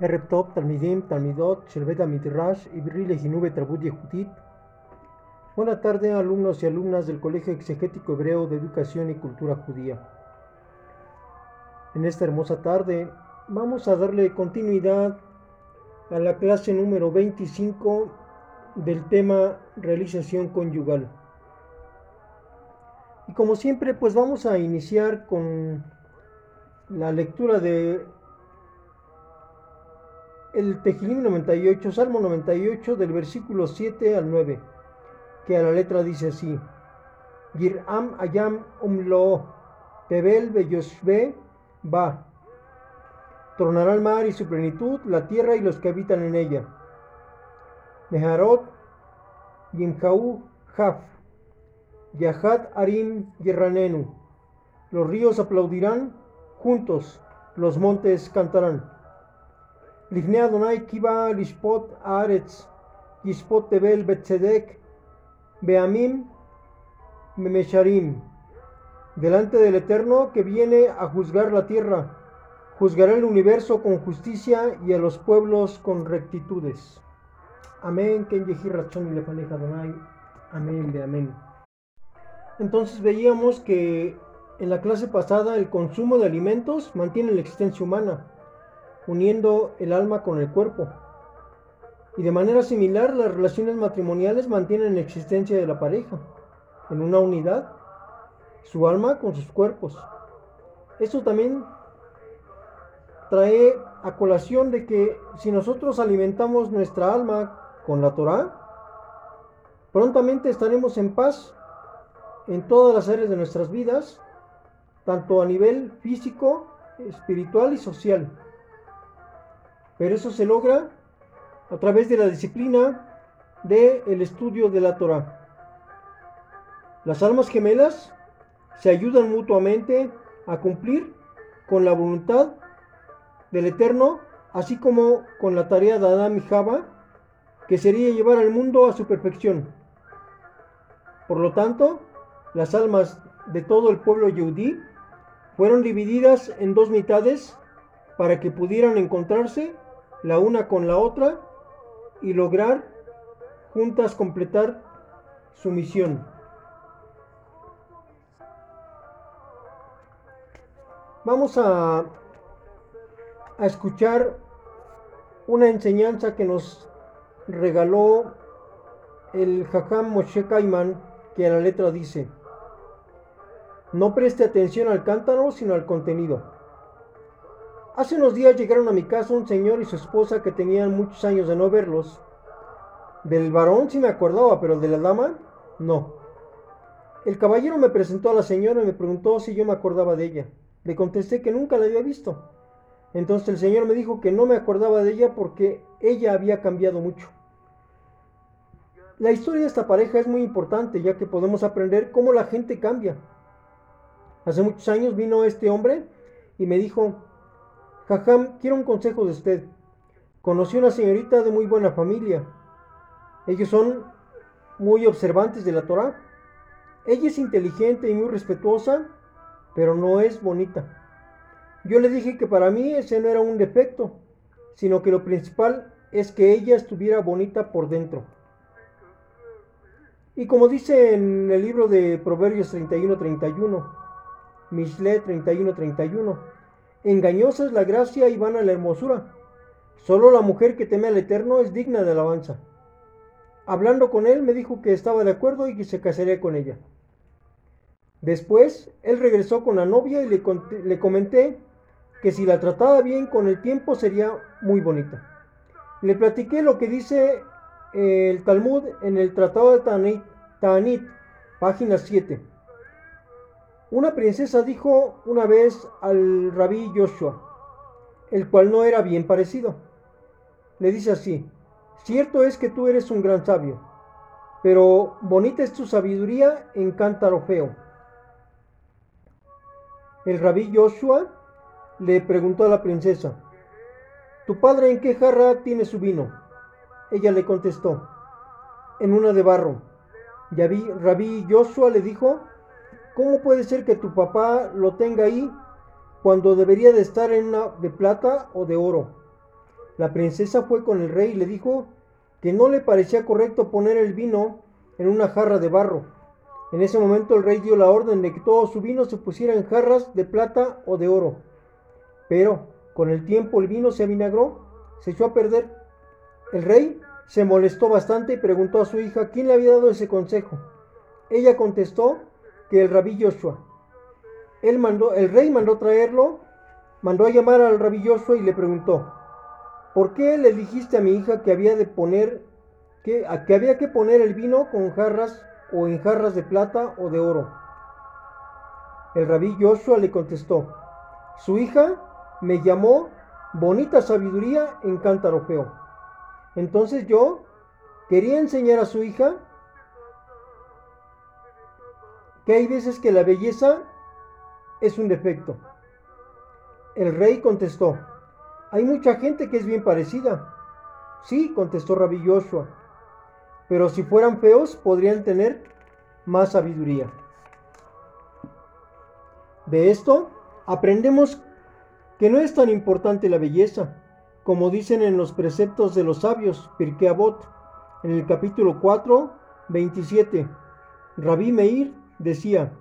ערב טוב, תלמידים, תלמידות של בית המדרש עברי לחינוך ותרבות ייחודית. Buenas tardes, alumnos y alumnas del Colegio Exegético Hebreo de Educación y Cultura Judía. En esta hermosa tarde vamos a darle continuidad a la clase número 25 del tema realización conyugal. Y como siempre, pues vamos a iniciar con la lectura de el Tejilim 98, Salmo 98, del versículo 7 al 9, que a la letra dice así: Giram Ayam Umlo, Tebel Beyoshbe Ba. Tronará el mar y su plenitud, la tierra y los que habitan en ella. Meharot Yimhau Haf, Yahat Arim Yerranenu. Los ríos aplaudirán juntos, los montes cantarán. לפני אדוני כי בא לשפוט הארץ, ישפוט תבל בצדק, בעמים memecharim, delante del Eterno que viene a juzgar la tierra, juzgará el universo con justicia y a los pueblos con rectitudes. Amén, Ken Rachón y Lefaneja Donai. Amén de amén. Entonces veíamos que en la clase pasada el consumo de alimentos mantiene la existencia humana uniendo el alma con el cuerpo. Y de manera similar, las relaciones matrimoniales mantienen la existencia de la pareja, en una unidad, su alma con sus cuerpos. Esto también trae a colación de que si nosotros alimentamos nuestra alma con la Torah, prontamente estaremos en paz en todas las áreas de nuestras vidas, tanto a nivel físico, espiritual y social. Pero eso se logra a través de la disciplina del estudio de la Torah. Las almas gemelas se ayudan mutuamente a cumplir con la voluntad del Eterno, así como con la tarea de Adán y Java, que sería llevar al mundo a su perfección. Por lo tanto, las almas de todo el pueblo yudí fueron divididas en dos mitades para que pudieran encontrarse la una con la otra y lograr juntas completar su misión. Vamos a, a escuchar una enseñanza que nos regaló el Jajam Moshe Kaiman, que a la letra dice, no preste atención al cántaro, sino al contenido. Hace unos días llegaron a mi casa un señor y su esposa que tenían muchos años de no verlos. Del varón sí me acordaba, pero de la dama no. El caballero me presentó a la señora y me preguntó si yo me acordaba de ella. Le contesté que nunca la había visto. Entonces el señor me dijo que no me acordaba de ella porque ella había cambiado mucho. La historia de esta pareja es muy importante ya que podemos aprender cómo la gente cambia. Hace muchos años vino este hombre y me dijo, Jajam, quiero un consejo de usted. Conocí una señorita de muy buena familia. Ellos son muy observantes de la Torah. Ella es inteligente y muy respetuosa, pero no es bonita. Yo le dije que para mí ese no era un defecto, sino que lo principal es que ella estuviera bonita por dentro. Y como dice en el libro de Proverbios 31-31, Mishle 31-31, Engañosa es la gracia y vana la hermosura. Solo la mujer que teme al Eterno es digna de alabanza. Hablando con él, me dijo que estaba de acuerdo y que se casaría con ella. Después, él regresó con la novia y le, comenté que si la trataba bien con el tiempo sería muy bonita. Le platiqué lo que dice el Talmud en el Tratado de Tanit, Tanit página 7 una princesa dijo una vez al rabí Joshua, el cual no era bien parecido. Le dice así, cierto es que tú eres un gran sabio, pero bonita es tu sabiduría en cántaro feo. El rabí Joshua le preguntó a la princesa, ¿tu padre en qué jarra tiene su vino? Ella le contestó, en una de barro. Y rabí Joshua le dijo, ¿Cómo puede ser que tu papá lo tenga ahí cuando debería de estar en una de plata o de oro? la princesa fue con el rey y le dijo que no le parecía correcto poner el vino en una jarra de barro. En ese momento el rey dio la orden de que todo su vino se pusiera en jarras de plata o de oro. Pero con el tiempo el vino se avinagró, se echó a perder. El rey se molestó bastante y preguntó a su hija quién le había dado ese consejo. Ella contestó que el rabí Joshua. Él mandó, el rey mandó traerlo, mandó a llamar al rabí Joshua y le preguntó, ¿por qué le dijiste a mi hija que había de poner, que, que había que poner el vino con jarras o en jarras de plata o de oro? El rabí Joshua le contestó, su hija me llamó bonita sabiduría en cántaro feo. Entonces yo quería enseñar a su hija que hay veces que la belleza es un defecto. El rey contestó, hay mucha gente que es bien parecida. Sí, contestó Rabbi Joshua, pero si fueran feos podrían tener más sabiduría. De esto aprendemos que no es tan importante la belleza, como dicen en los preceptos de los sabios, Pirkei Avot, en el capítulo 4, 27. Rabí Meir decía,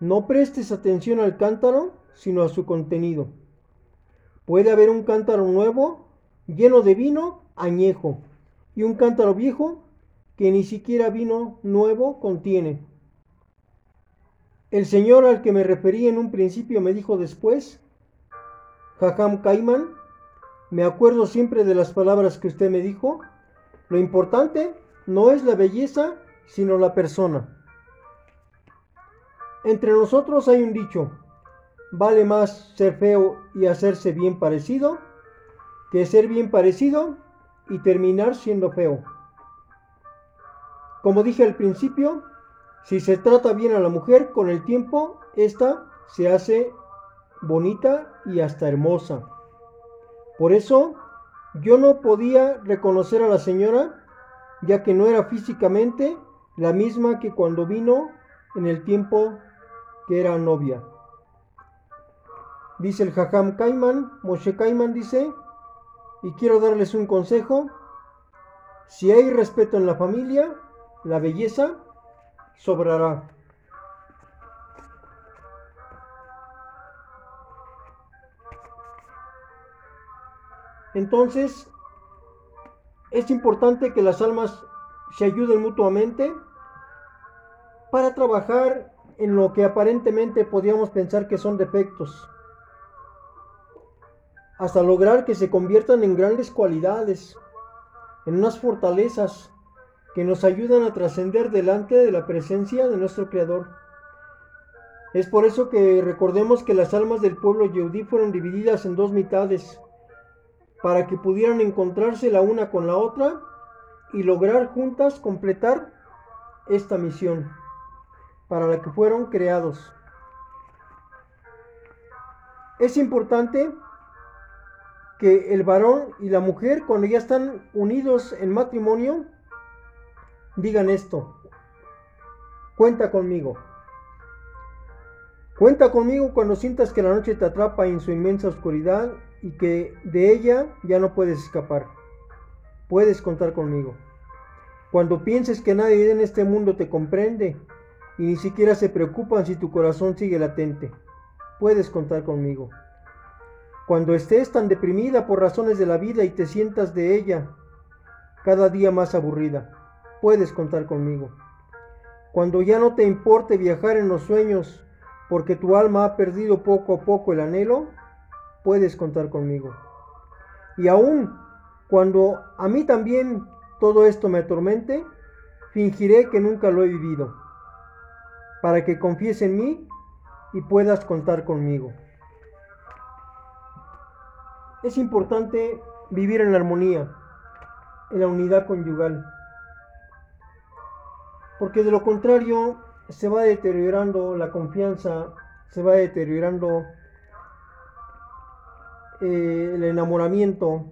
no prestes atención al cántaro, sino a su contenido. Puede haber un cántaro nuevo, lleno de vino añejo, y un cántaro viejo que ni siquiera vino nuevo contiene. El Señor al que me referí en un principio me dijo después, Jajam Kaiman, me acuerdo siempre de las palabras que usted me dijo, lo importante no es la belleza, sino la persona. Entre nosotros hay un dicho, vale más ser feo y hacerse bien parecido que ser bien parecido y terminar siendo feo. Como dije al principio, si se trata bien a la mujer, con el tiempo, esta se hace bonita y hasta hermosa. Por eso, yo no podía reconocer a la señora, ya que no era físicamente la misma que cuando vino en el tiempo que era novia. Dice el Jajam Kaiman, Moshe Kaiman dice, y quiero darles un consejo, si hay respeto en la familia, la belleza sobrará. Entonces, es importante que las almas se ayuden mutuamente para trabajar en lo que aparentemente podíamos pensar que son defectos, hasta lograr que se conviertan en grandes cualidades, en unas fortalezas que nos ayudan a trascender delante de la presencia de nuestro Creador. Es por eso que recordemos que las almas del pueblo Yehudí fueron divididas en dos mitades, para que pudieran encontrarse la una con la otra y lograr juntas completar esta misión para la que fueron creados. Es importante que el varón y la mujer, cuando ya están unidos en matrimonio, digan esto. Cuenta conmigo. Cuenta conmigo cuando sientas que la noche te atrapa en su inmensa oscuridad y que de ella ya no puedes escapar. Puedes contar conmigo. Cuando pienses que nadie en este mundo te comprende y ni siquiera se preocupan si tu corazón sigue latente. Puedes contar conmigo. Cuando estés tan deprimida por razones de la vida y te sientas de ella cada día más aburrida, puedes contar conmigo. Cuando ya no te importe viajar en los sueños porque tu alma ha perdido poco a poco el anhelo, puedes contar conmigo. Y aún cuando a mí también todo esto me atormente, fingiré que nunca lo he vivido para que confíes en mí y puedas contar conmigo. Es importante vivir en la armonía, en la unidad conyugal, porque de lo contrario se va deteriorando la confianza, se va deteriorando eh, el enamoramiento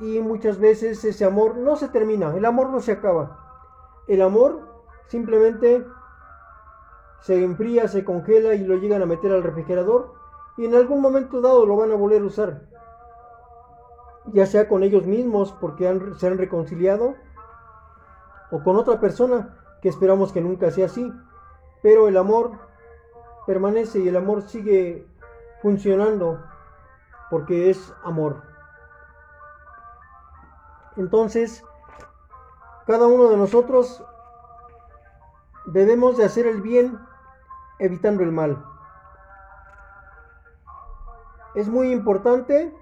y muchas veces ese amor no se termina, el amor no se acaba. El amor simplemente se enfría, se congela y lo llegan a meter al refrigerador y en algún momento dado lo van a volver a usar. ya sea con ellos mismos porque se han reconciliado, o con otra persona, que esperamos que nunca sea así. Pero el amor permanece y el amor sigue funcionando porque es amor. Entonces, cada uno de nosotros debemos de hacer el bien evitando el mal. Es muy importante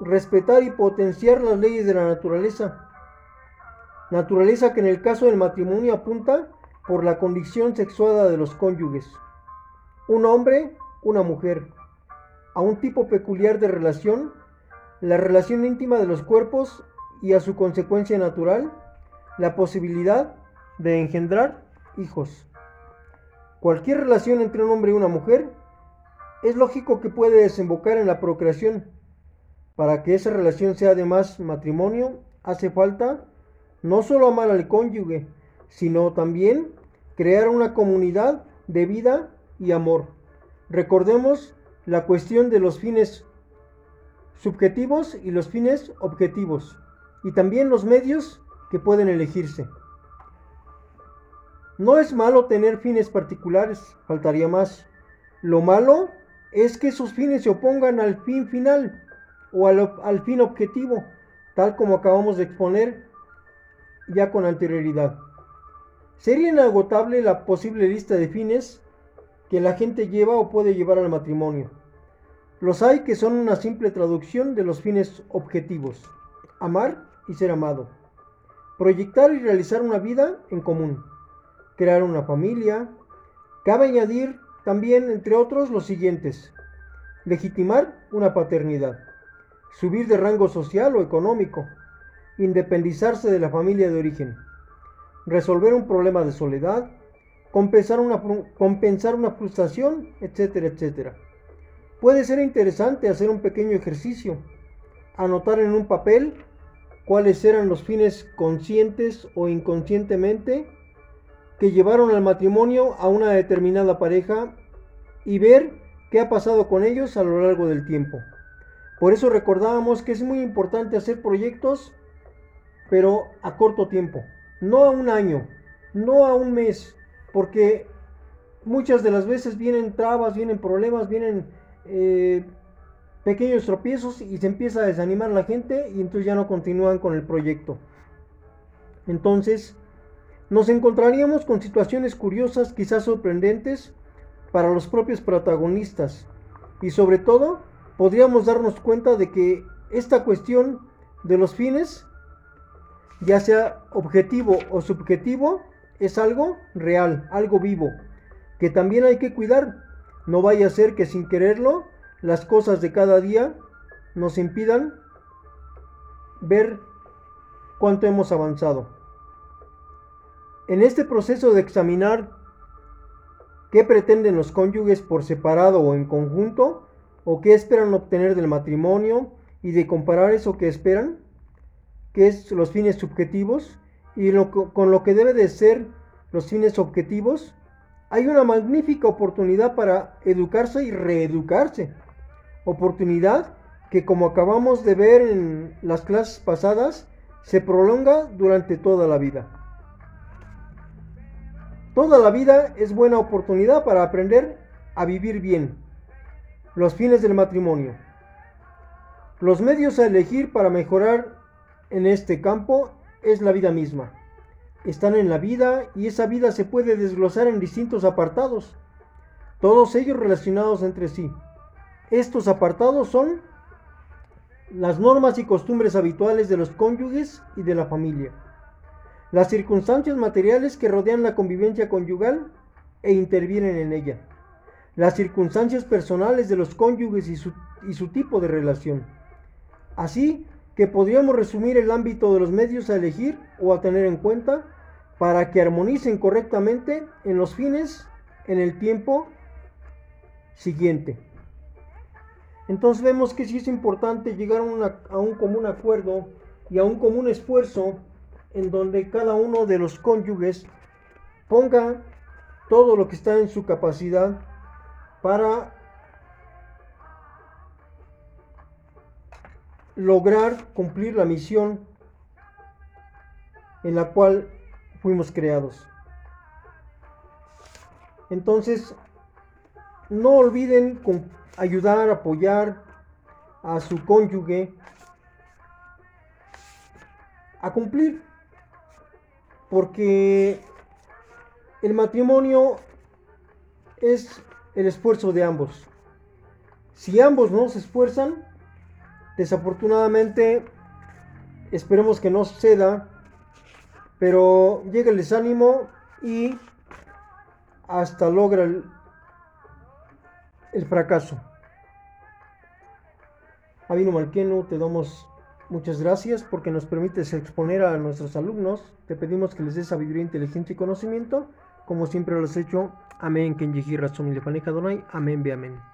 respetar y potenciar las leyes de la naturaleza. Naturaleza que en el caso del matrimonio apunta por la condición sexuada de los cónyuges. Un hombre, una mujer. A un tipo peculiar de relación, la relación íntima de los cuerpos y a su consecuencia natural, la posibilidad de engendrar hijos. Cualquier relación entre un hombre y una mujer es lógico que puede desembocar en la procreación. Para que esa relación sea además matrimonio, hace falta no solo amar al cónyuge, sino también crear una comunidad de vida y amor. Recordemos la cuestión de los fines subjetivos y los fines objetivos, y también los medios que pueden elegirse. No es malo tener fines particulares, faltaría más. Lo malo es que esos fines se opongan al fin final o al, al fin objetivo, tal como acabamos de exponer ya con anterioridad. Sería inagotable la posible lista de fines que la gente lleva o puede llevar al matrimonio. Los hay que son una simple traducción de los fines objetivos. Amar y ser amado. Proyectar y realizar una vida en común. Crear una familia. Cabe añadir también, entre otros, los siguientes. Legitimar una paternidad. Subir de rango social o económico independizarse de la familia de origen, resolver un problema de soledad, compensar una, frustración, etcétera, etcétera. Puede ser interesante hacer un pequeño ejercicio, anotar en un papel cuáles eran los fines conscientes o inconscientemente que llevaron al matrimonio a una determinada pareja y ver qué ha pasado con ellos a lo largo del tiempo. Por eso recordábamos que es muy importante hacer proyectos pero a corto tiempo, no a un año, no a un mes, porque muchas de las veces vienen trabas, vienen problemas, vienen eh, pequeños tropiezos y se empieza a desanimar la gente y entonces ya no continúan con el proyecto. Entonces, nos encontraríamos con situaciones curiosas, quizás sorprendentes, para los propios protagonistas. Y sobre todo, podríamos darnos cuenta de que esta cuestión de los fines ya sea objetivo o subjetivo, es algo real, algo vivo, que también hay que cuidar. No vaya a ser que sin quererlo las cosas de cada día nos impidan ver cuánto hemos avanzado. En este proceso de examinar qué pretenden los cónyuges por separado o en conjunto, o qué esperan obtener del matrimonio, y de comparar eso que esperan, que es los fines subjetivos, y con lo que debe de ser los fines objetivos, hay una magnífica oportunidad para educarse y reeducarse. Oportunidad que como acabamos de ver en las clases pasadas, se prolonga durante toda la vida. Toda la vida es buena oportunidad para aprender a vivir bien. Los fines del matrimonio. Los medios a elegir para mejorar en este campo es la vida misma. Están en la vida y esa vida se puede desglosar en distintos apartados, todos ellos relacionados entre sí. Estos apartados son las normas y costumbres habituales de los cónyuges y de la familia, las circunstancias materiales que rodean la convivencia conyugal e intervienen en ella, las circunstancias personales de los cónyuges y su, tipo de relación, así que podríamos resumir el ámbito de los medios a elegir o a tener en cuenta para que armonicen correctamente en los fines en el tiempo siguiente. Entonces vemos que sí es importante llegar a un común acuerdo y a un común esfuerzo en donde cada uno de los cónyuges ponga todo lo que está en su capacidad para lograr cumplir la misión en la cual fuimos creados. Entonces, no olviden ayudar, apoyar a su cónyuge a cumplir, porque el matrimonio es el esfuerzo de ambos. Si ambos no se esfuerzan, desafortunadamente, esperemos que no suceda, pero llega el desánimo y hasta logra el, fracaso. Abino Malqueno, te damos muchas gracias porque nos permites exponer a nuestros alumnos. Te pedimos que les des sabiduría, inteligencia y conocimiento, como siempre lo has hecho. Amén. Amén, amén.